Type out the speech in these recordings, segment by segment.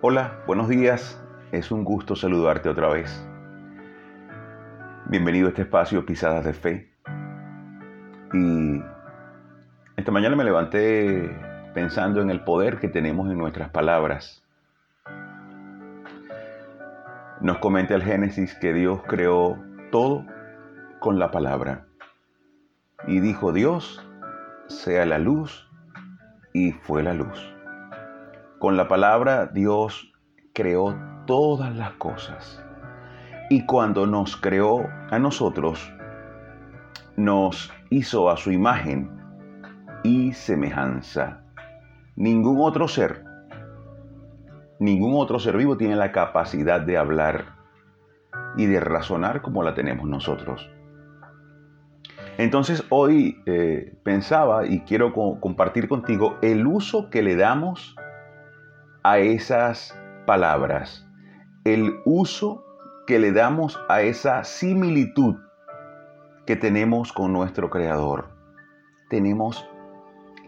Hola, buenos días. Es un gusto saludarte otra vez. Bienvenido a este espacio Pisadas de Fe. Y esta mañana me levanté pensando en el poder que tenemos en nuestras palabras. Nos comenta el Génesis que Dios creó todo con la palabra. Y dijo Dios, sea la luz, y fue la luz. Con la palabra Dios creó todas las cosas. Y cuando nos creó a nosotros, nos hizo a su imagen y semejanza. Ningún otro ser, ningún otro ser vivo tiene la capacidad de hablar y de razonar como la tenemos nosotros. Entonces hoy eh, pensaba y quiero compartir contigo el uso que le damos a esas palabras, el uso que le damos a esa similitud que tenemos con nuestro Creador. Tenemos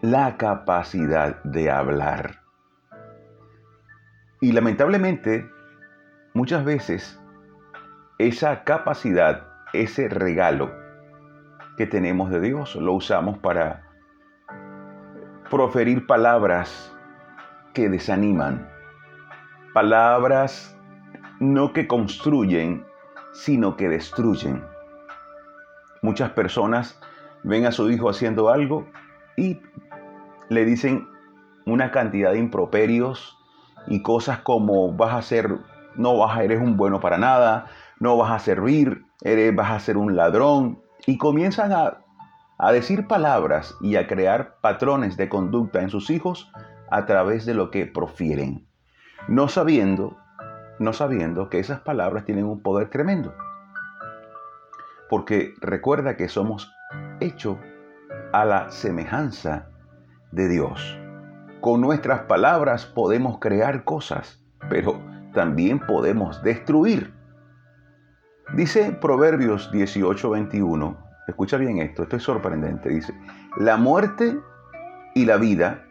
la capacidad de hablar. Y lamentablemente, muchas veces, esa capacidad, ese regalo que tenemos de Dios, lo usamos para proferir palabras que desaniman, palabras no que construyen, sino que destruyen. Muchas personas ven a su hijo haciendo algo y le dicen una cantidad de improperios y cosas como vas a ser, no vas a, eres un bueno para nada, no vas a servir, eres, vas a ser un ladrón. Y comienzan a, a decir palabras y a crear patrones de conducta en sus hijos a través de lo que profieren, no sabiendo, no sabiendo que esas palabras tienen un poder tremendo. Porque recuerda que somos hechos a la semejanza de Dios. Con nuestras palabras podemos crear cosas, pero también podemos destruir. Dice Proverbios 18:21, escucha bien esto, esto es sorprendente, dice, la muerte y la vida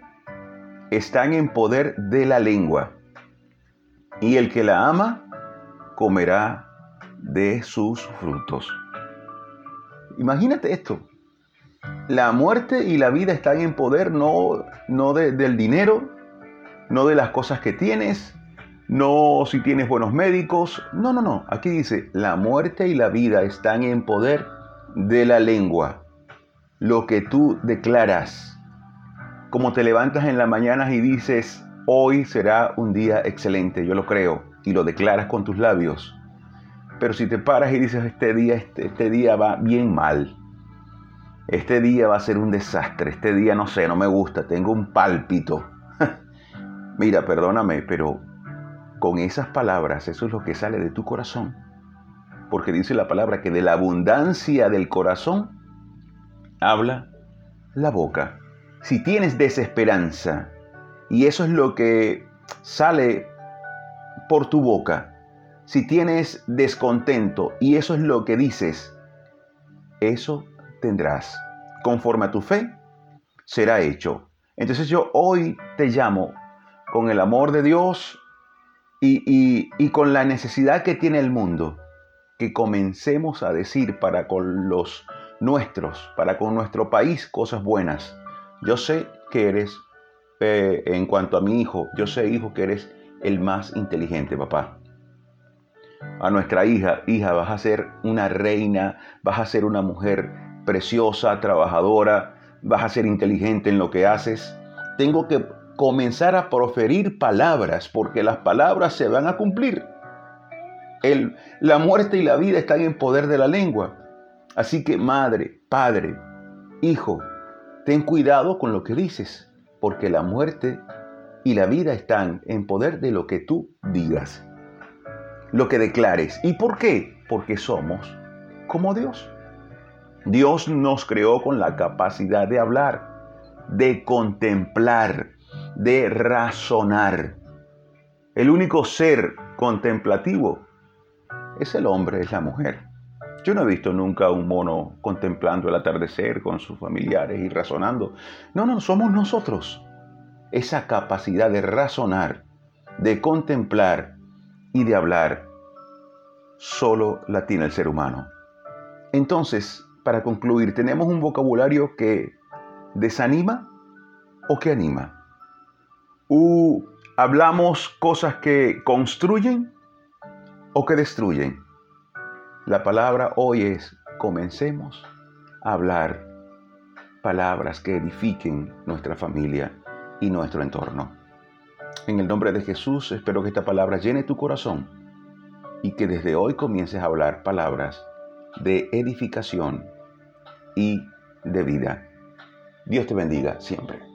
están en poder de la lengua, y el que la ama comerá de sus frutos. Imagínate esto. La muerte y la vida están en poder no, no del dinero, no de las cosas que tienes, no si tienes buenos médicos. No, no, no. Aquí dice, la muerte y la vida están en poder de la lengua. Lo que tú declaras como te levantas en la mañana y dices, hoy será un día excelente, yo lo creo, y lo declaras con tus labios. Pero si te paras y dices, este día, este, este día va bien mal, este día va a ser un desastre, este día no sé, no me gusta, tengo un pálpito. Mira, perdóname, pero con esas palabras, eso es lo que sale de tu corazón. Porque dice la palabra que de la abundancia del corazón habla la boca si tienes desesperanza y eso es lo que sale por tu boca, si tienes descontento y eso es lo que dices, eso tendrás. Conforme a tu fe, será hecho. Entonces yo hoy te llamo con el amor de Dios y, y, con la necesidad que tiene el mundo, que comencemos a decir para con los nuestros, para con nuestro país cosas buenas yo sé que eres, eh, en cuanto a mi hijo, yo sé, hijo, que eres el más inteligente, papá. A nuestra hija, hija, vas a ser una reina, vas a ser una mujer preciosa, trabajadora, vas a ser inteligente en lo que haces. Tengo que comenzar a proferir palabras, porque las palabras se van a cumplir. El, la muerte y la vida están en poder de la lengua. Así que madre, padre, hijo, Ten cuidado con lo que dices, porque la muerte y la vida están en poder de lo que tú digas, lo que declares. ¿Y por qué? Porque somos como Dios. Dios nos creó con la capacidad de hablar, de contemplar, de razonar. El único ser contemplativo es el hombre, es la mujer. Yo no he visto nunca un mono contemplando el atardecer con sus familiares y razonando. No, no, somos nosotros. Esa capacidad de razonar, de contemplar y de hablar solo la tiene el ser humano. Entonces, para concluir, ¿tenemos un vocabulario que desanima o que anima? ¿O hablamos cosas que construyen o que destruyen? La palabra hoy es, comencemos a hablar palabras que edifiquen nuestra familia y nuestro entorno. En el nombre de Jesús espero que esta palabra llene tu corazón y que desde hoy comiences a hablar palabras de edificación y de vida. Dios te bendiga siempre.